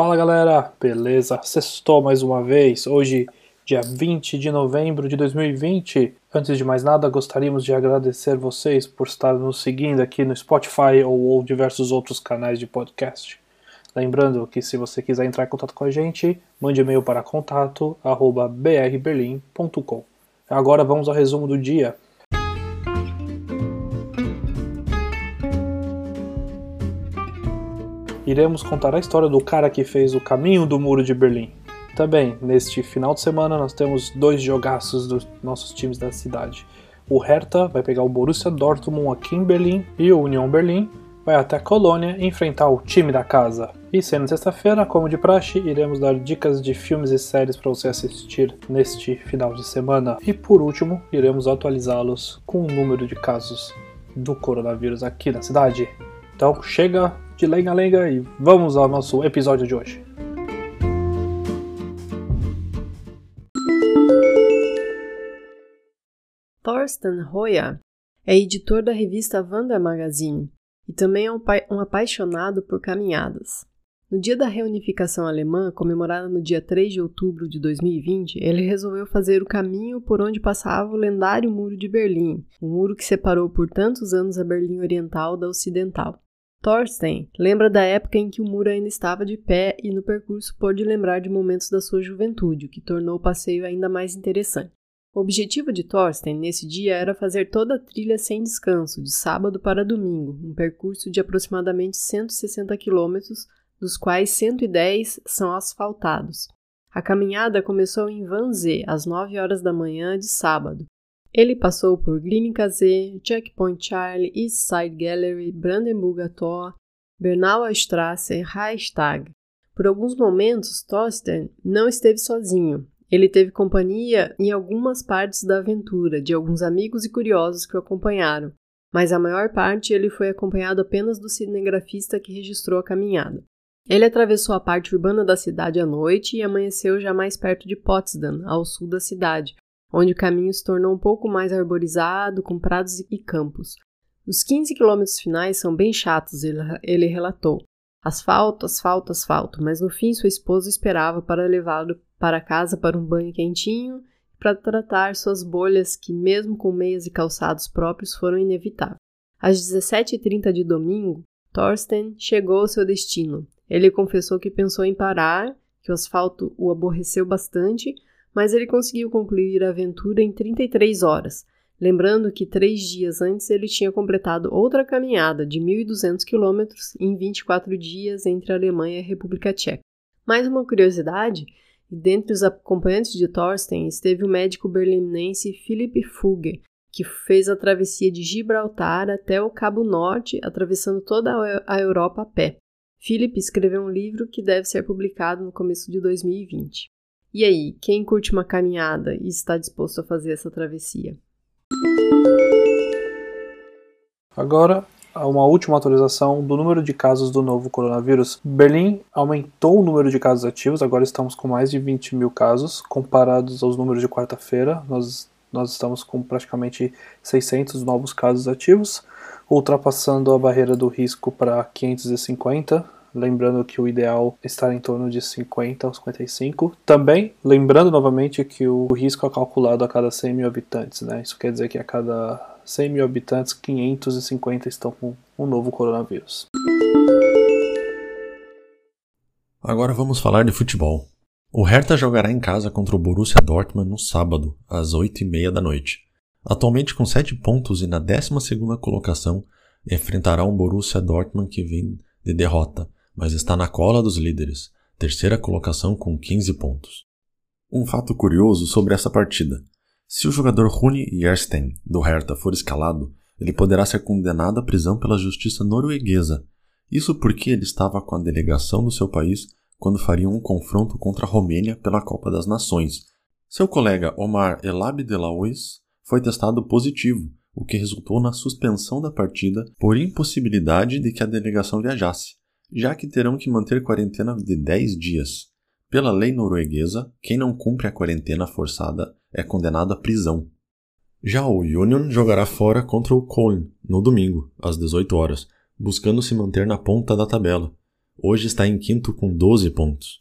Fala galera, beleza? Sextou mais uma vez, hoje, dia 20 de novembro de 2020. Antes de mais nada, gostaríamos de agradecer vocês por estar nos seguindo aqui no Spotify ou, ou diversos outros canais de podcast. Lembrando que se você quiser entrar em contato com a gente, mande e-mail para contato@brberlin.com. Agora vamos ao resumo do dia. Iremos contar a história do cara que fez o caminho do Muro de Berlim. Também, neste final de semana, nós temos dois jogaços dos nossos times da cidade. O Hertha vai pegar o Borussia Dortmund aqui em Berlim e o Union Berlim vai até a Colônia enfrentar o time da casa. E sendo sexta-feira, como de praxe, iremos dar dicas de filmes e séries para você assistir neste final de semana. E por último, iremos atualizá-los com o número de casos do coronavírus aqui na cidade. Então chega de lenga-lenga e vamos ao nosso episódio de hoje. Thorsten Hoya é editor da revista Wander Magazine e também é um, um apaixonado por caminhadas. No dia da reunificação alemã, comemorada no dia 3 de outubro de 2020, ele resolveu fazer o caminho por onde passava o lendário Muro de Berlim, o muro que separou por tantos anos a Berlim Oriental da Ocidental. Thorsten lembra da época em que o muro ainda estava de pé e no percurso pôde lembrar de momentos da sua juventude, o que tornou o passeio ainda mais interessante. O objetivo de Thorsten nesse dia era fazer toda a trilha sem descanso, de sábado para domingo, um percurso de aproximadamente 160 quilômetros, dos quais 110 são asfaltados. A caminhada começou em Wannsee às 9 horas da manhã de sábado ele passou por Glimmingasee, Checkpoint Charlie, East Side Gallery, Brandenburger Tor, Bernauer Straße, Reichstag. Por alguns momentos, Thorsten não esteve sozinho. Ele teve companhia em algumas partes da aventura de alguns amigos e curiosos que o acompanharam, mas a maior parte ele foi acompanhado apenas do cinegrafista que registrou a caminhada. Ele atravessou a parte urbana da cidade à noite e amanheceu já mais perto de Potsdam, ao sul da cidade, onde o caminho se tornou um pouco mais arborizado, com prados e campos. Os 15 quilômetros finais são bem chatos, ele, ele relatou. Asfalto, asfalto, asfalto, mas no fim sua esposa esperava para levá-lo para casa para um banho quentinho e para tratar suas bolhas que, mesmo com meias e calçados próprios, foram inevitáveis. Às 17h30 de domingo, Thorsten chegou ao seu destino. Ele confessou que pensou em parar, que o asfalto o aborreceu bastante, mas ele conseguiu concluir a aventura em 33 horas, lembrando que três dias antes ele tinha completado outra caminhada de 1.200 quilômetros em 24 dias entre a Alemanha e a República Tcheca. Mais uma curiosidade, dentre os acompanhantes de Thorsten esteve o médico berlinense Philipp Fugger, que fez a travessia de Gibraltar até o Cabo Norte, atravessando toda a Europa a pé. Philip escreveu um livro que deve ser publicado no começo de 2020. E aí, quem curte uma caminhada e está disposto a fazer essa travessia? Agora, uma última atualização do número de casos do novo coronavírus. Berlim aumentou o número de casos ativos, agora estamos com mais de 20 mil casos, comparados aos números de quarta-feira. Nós, nós estamos com praticamente 600 novos casos ativos, ultrapassando a barreira do risco para 550 lembrando que o ideal é estar em torno de 50 a 55. Também, lembrando novamente que o risco é calculado a cada 100 mil habitantes, né? Isso quer dizer que a cada 100 mil habitantes, 550 estão com um novo coronavírus. Agora vamos falar de futebol. O Hertha jogará em casa contra o Borussia Dortmund no sábado, às 8h30 da noite. Atualmente com 7 pontos e na 12ª colocação, enfrentará um Borussia Dortmund que vem de derrota, mas está na cola dos líderes, terceira colocação com 15 pontos. Um fato curioso sobre essa partida. Se o jogador Rune Jerstein, do Hertha, for escalado, ele poderá ser condenado à prisão pela justiça norueguesa. Isso porque ele estava com a delegação do seu país quando fariam um confronto contra a Romênia pela Copa das Nações. Seu colega Omar Elab Delauis foi testado positivo, o que resultou na suspensão da partida por impossibilidade de que a delegação viajasse já que terão que manter quarentena de 10 dias. Pela lei norueguesa, quem não cumpre a quarentena forçada é condenado à prisão. Já o Union jogará fora contra o Köln no domingo, às 18 horas, buscando se manter na ponta da tabela. Hoje está em quinto com 12 pontos.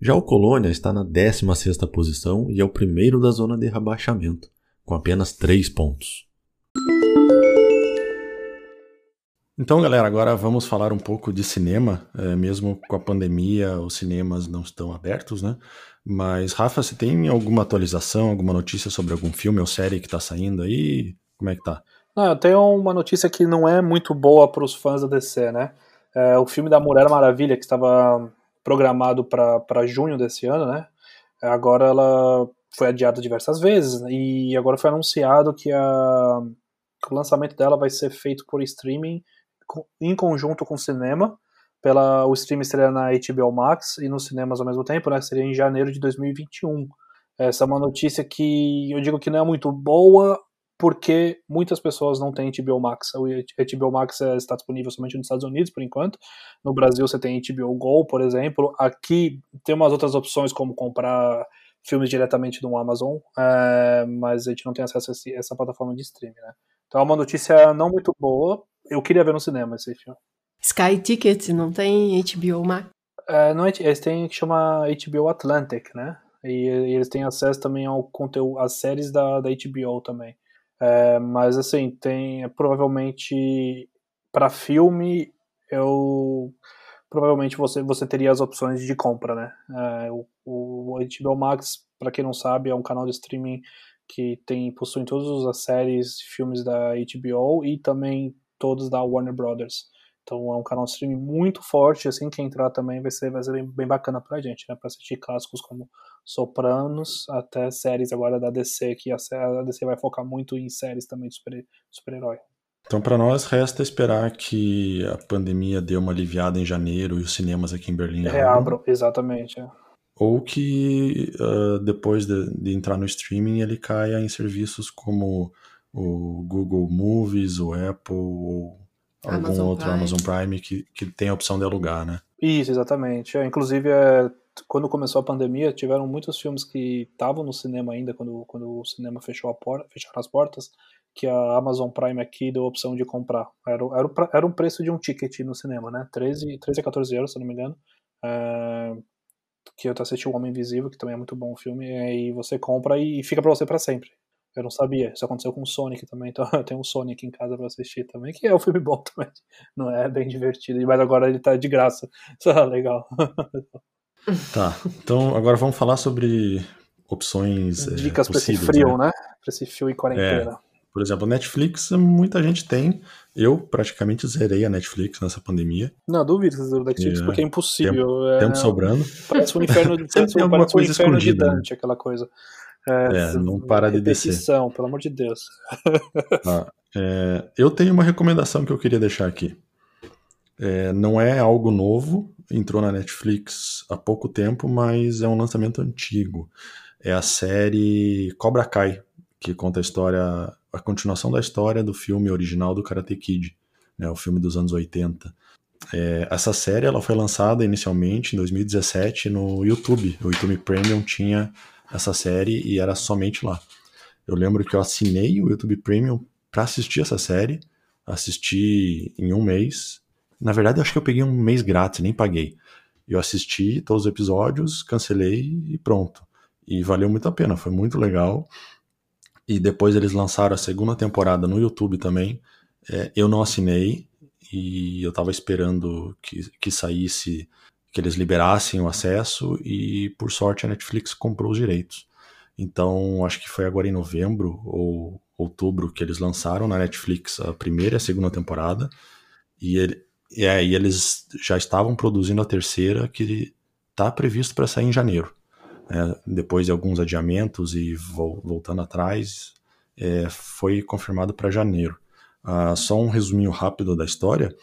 Já o Colônia está na 16ª posição e é o primeiro da zona de rebaixamento, com apenas 3 pontos. Então, galera, agora vamos falar um pouco de cinema. É, mesmo com a pandemia, os cinemas não estão abertos, né? Mas, Rafa, você tem alguma atualização, alguma notícia sobre algum filme ou série que está saindo aí? Como é que tá? Não, eu tenho uma notícia que não é muito boa para os fãs da DC, né? É, o filme da Mulher Maravilha, que estava programado para junho desse ano, né? Agora ela foi adiada diversas vezes e agora foi anunciado que, a, que o lançamento dela vai ser feito por streaming em conjunto com o cinema, pela o stream estreia na HBO Max e nos cinemas ao mesmo tempo, né? Seria em janeiro de 2021. Essa é uma notícia que eu digo que não é muito boa, porque muitas pessoas não têm HBO Max. O HBO Max é, está disponível somente nos Estados Unidos por enquanto. No Brasil você tem HBO Go, por exemplo. Aqui tem umas outras opções como comprar filmes diretamente no Amazon, é, mas a gente não tem acesso a essa plataforma de streaming, né? Então é uma notícia não muito boa. Eu queria ver no cinema esse filme. Sky Ticket não tem HBO Max? É, não, é, eles têm que chama HBO Atlantic, né? E, e, eles têm acesso também ao conteúdo, às séries da, da HBO também. É, mas assim, tem provavelmente para filme eu provavelmente você, você teria as opções de compra, né? É, o, o HBO Max, para quem não sabe, é um canal de streaming que tem possui todas as séries, filmes da HBO e também todos da Warner Brothers. Então é um canal de streaming muito forte, assim, que entrar também vai ser, vai ser bem, bacana pra gente, né? Pra assistir clássicos como Sopranos, até séries agora da DC, que a, DC vai focar muito em séries também de super-herói. Super então, para nós, resta esperar que a pandemia dê uma aliviada em janeiro e os cinemas aqui em Berlim reabram. exatamente. É. Ou que uh, depois de, de, entrar no streaming ele caia em serviços como o Google Movies, o Apple, ou algum Amazon outro Prime. Amazon Prime que, que tem a opção de alugar, né? Isso, exatamente. É, inclusive, é, quando começou a pandemia, tiveram muitos filmes que estavam no cinema ainda, quando, quando o cinema fechou a porta, fecharam as portas, que a Amazon Prime aqui deu a opção de comprar. Era, era, era um preço de um ticket no cinema, né? 13, 13 a 14 euros, se não me engano. É, que eu assisti O Homem Invisível, que também é muito bom o filme, e aí você compra e fica para você para sempre. Eu não sabia. Isso aconteceu com o Sonic também. Então eu tenho um Sonic em casa pra assistir também, que é um filme bom também. Não é bem divertido, mas agora ele tá de graça. Isso é legal. Tá. Então agora vamos falar sobre opções. Dicas é, pra esse frio, né? né? Pra esse frio e quarentena. É. Por exemplo, Netflix, muita gente tem. Eu praticamente zerei a Netflix nessa pandemia. Não, duvido que você zerou Netflix, é, porque é impossível. Tempo, é, tempo sobrando. Parece um inferno, de, parece, um inferno escondida, de né? Dante, aquela coisa. É, é não para de descer. pelo amor de Deus. Ah, é, eu tenho uma recomendação que eu queria deixar aqui. É, não é algo novo, entrou na Netflix há pouco tempo, mas é um lançamento antigo. É a série Cobra Kai, que conta a história, a continuação da história do filme original do Karate Kid, né, o filme dos anos 80. É, essa série ela foi lançada inicialmente em 2017 no YouTube. O YouTube Premium tinha essa série e era somente lá. Eu lembro que eu assinei o YouTube Premium para assistir essa série, assisti em um mês. Na verdade, acho que eu peguei um mês grátis, nem paguei. Eu assisti todos os episódios, cancelei e pronto. E valeu muito a pena, foi muito legal. E depois eles lançaram a segunda temporada no YouTube também. É, eu não assinei e eu tava esperando que, que saísse que eles liberassem o acesso e, por sorte, a Netflix comprou os direitos. Então, acho que foi agora em novembro ou outubro que eles lançaram na Netflix a primeira e a segunda temporada. E, ele, e aí eles já estavam produzindo a terceira, que está previsto para sair em janeiro. É, depois de alguns adiamentos e voltando atrás, é, foi confirmado para janeiro. Ah, só um resuminho rápido da história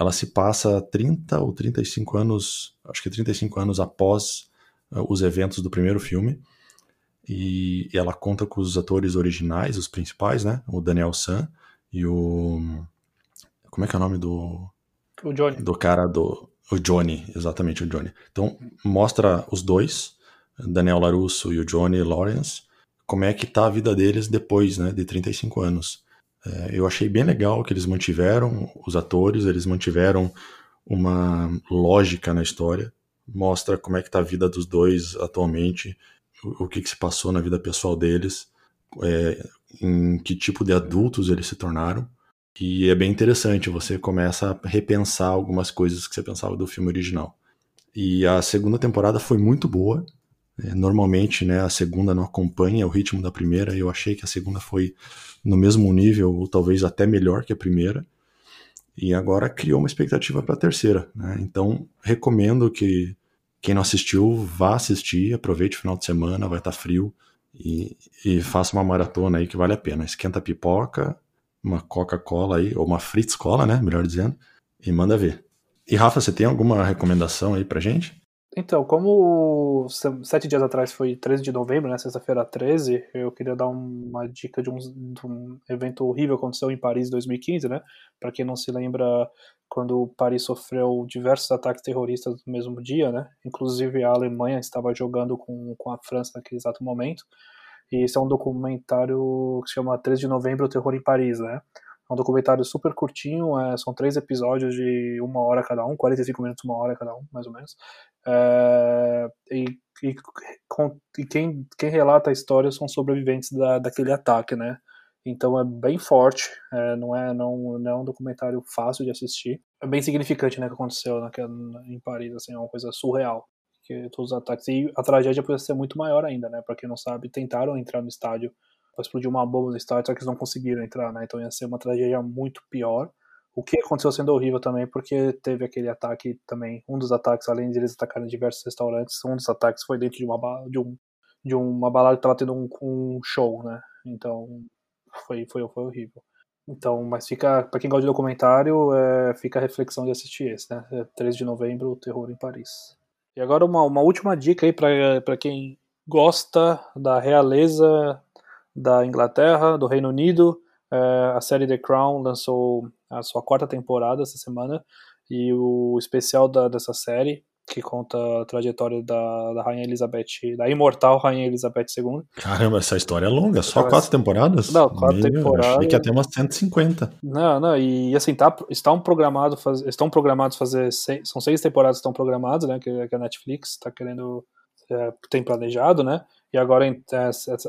ela se passa 30 ou 35 anos, acho que 35 anos após uh, os eventos do primeiro filme. E, e, ela conta com os atores originais, os principais, né? O Daniel San e o. Como é que é o nome do. O Johnny. Do cara do. O Johnny, exatamente, o Johnny. Então, mostra os dois, Daniel Larusso e o Johnny Lawrence, como é que tá a vida deles depois, né, de 35 anos. É, eu achei bem legal que eles mantiveram os atores, eles mantiveram uma lógica na história, mostra como é que tá a vida dos dois atualmente, o, o que, que se passou na vida pessoal deles, é, em que tipo de adultos eles se tornaram. E é bem interessante, você começa a repensar algumas coisas que você pensava do filme original. E a segunda temporada foi muito boa. É, normalmente, né, a segunda não acompanha o ritmo da primeira. Eu achei que a segunda foi no mesmo nível, ou talvez até melhor que a primeira. E agora criou uma expectativa para a terceira. Né? Então, recomendo que quem não assistiu vá assistir, aproveite o final de semana, vai estar tá frio e, e faça uma maratona aí que vale a pena. Esquenta a pipoca, uma Coca-Cola aí, ou uma Fritz Cola, né? Melhor dizendo, e manda ver. E Rafa, você tem alguma recomendação aí pra gente? Então, como sete dias atrás foi 13 de novembro, né, sexta-feira 13, eu queria dar uma dica de um, de um evento horrível que aconteceu em Paris em 2015, né? Para quem não se lembra, quando Paris sofreu diversos ataques terroristas no mesmo dia, né? Inclusive a Alemanha estava jogando com, com a França naquele exato momento. E esse é um documentário que se chama 13 de novembro, o terror em Paris, né? É um documentário super curtinho, é, são três episódios de uma hora cada um, 45 minutos, uma hora cada um, mais ou menos. É, e, e, com, e quem, quem relata a história são sobreviventes da, daquele ataque, né? Então é bem forte, é, não, é, não, não é um documentário fácil de assistir. É bem significante né, o que aconteceu naquela, em Paris, assim, é uma coisa surreal. Que todos os ataques. E a tragédia podia ser muito maior ainda, né? Pra quem não sabe, tentaram entrar no estádio explodiu uma bomba no estádio, só que eles não conseguiram entrar, né? Então ia ser uma tragédia muito pior. O que aconteceu sendo horrível também, porque teve aquele ataque também, um dos ataques, além de eles atacarem diversos restaurantes, um dos ataques foi dentro de uma, de um, de uma balada que estava tendo um, um, show, né? Então foi, foi, foi horrível. Então, mas fica, para quem gosta de documentário, é, fica a reflexão de assistir esse, né? É 3 de novembro, o Terror em Paris. E agora uma, uma última dica aí para quem gosta da realeza da Inglaterra, do Reino Unido. É, a série The Crown lançou a sua quarta temporada essa semana e o especial da, dessa série que conta a trajetória da, da Rainha Elizabeth, da imortal Rainha Elizabeth II. Caramba, essa história é longa, só quatro temporadas? Não, quatro Meu, temporadas. Achei que ia ter umas 150. Não, não, e assim, tá, estão, programado faz, estão programados fazer, seis, são seis temporadas que estão programadas, né, que, que a Netflix está querendo, é, tem planejado, né, e agora,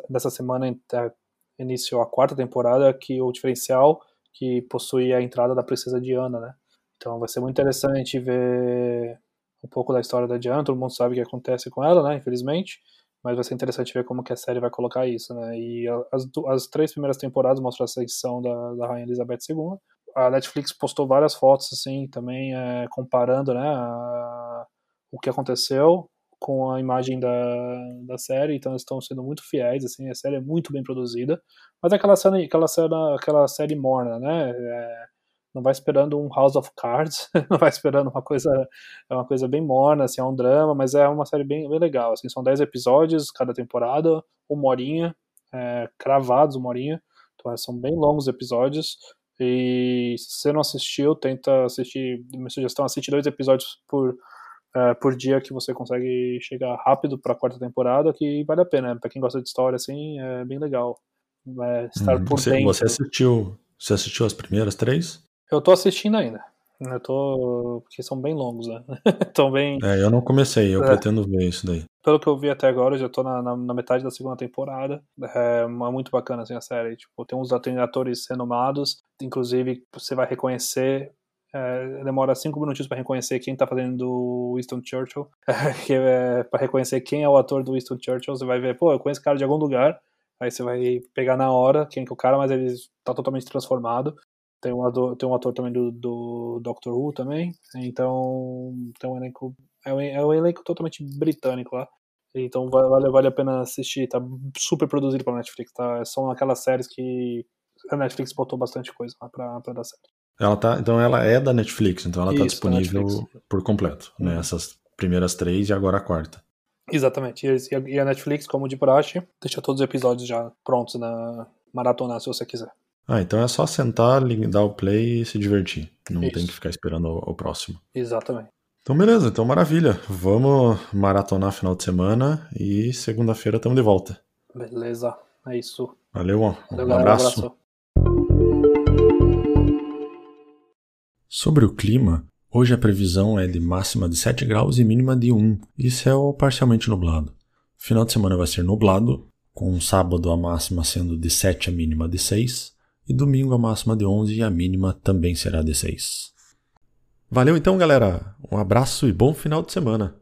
nessa semana, é, iniciou a quarta temporada, que o diferencial que possui a entrada da princesa Diana, né? Então vai ser muito interessante ver um pouco da história da Diana, todo mundo sabe o que acontece com ela, né, infelizmente, mas vai ser interessante ver como que a série vai colocar isso, né, e as, as três primeiras temporadas mostram a ascensão da, da Rainha Elizabeth II, a Netflix postou várias fotos, assim, também é, comparando, né, a, o que aconteceu com a imagem da, da série, então eles estão sendo muito fiéis, assim, a série é muito bem produzida, mas é aquela série, aquela série, aquela série morna, né, é, não vai esperando um House of Cards, não vai esperando uma coisa, é uma coisa bem morna, assim, é um drama, mas é uma série bem, bem legal, assim, são 10 episódios cada temporada, uma horinha, é, cravados uma horinha, então são bem longos episódios, e se você não assistiu, tenta assistir, minha sugestão, assiste dois episódios por uh, por dia que você consegue chegar rápido para a quarta temporada, que vale a pena. Para quem gosta de história, assim, é bem legal. É, estar hum, por você, dentro. Você assistiu, você assistiu as primeiras três? Eu tô assistindo ainda. Eu tô. Porque são bem longos, né? Estão bem. É, eu não comecei, eu é. pretendo ver isso daí. Pelo que eu vi até agora, eu já tô na, na, na metade da segunda temporada. É, é muito bacana assim, a série. Tipo, tem uns atores renomados. Inclusive, você vai reconhecer é, demora cinco minutinhos para reconhecer quem tá fazendo Winston Churchill. é para reconhecer quem é o ator do Winston Churchill. Você vai ver, pô, eu conheço esse cara de algum lugar. Aí você vai pegar na hora quem que é o cara, mas ele tá totalmente transformado. Tem um ator, tem um ator também do, do Doctor Who também. Então, tem um elenco. É um, é um elenco totalmente britânico lá. Então vale, vale a pena assistir. Tá super produzido pela Netflix. Tá? São aquelas séries que a Netflix botou bastante coisa lá pra, pra dar certo. Ela tá, então ela é da Netflix, então ela está disponível por completo, né? Uhum. Essas primeiras três e agora a quarta. Exatamente. E a Netflix, como de praxe, deixa todos os episódios já prontos na maratona, se você quiser. Ah, então é só sentar, dar o play e se divertir. Não Isso. tem que ficar esperando o, o próximo. Exatamente. Então, beleza, então maravilha. Vamos maratonar final de semana e segunda-feira estamos de volta. Beleza, é isso. Valeu, um, Valeu, um abraço. Um abraço. Sobre o clima, hoje a previsão é de máxima de 7 graus e mínima de 1, e céu parcialmente nublado. Final de semana vai ser nublado, com sábado a máxima sendo de 7 a mínima de 6, e domingo a máxima de 11 e a mínima também será de 6. Valeu então, galera! Um abraço e bom final de semana!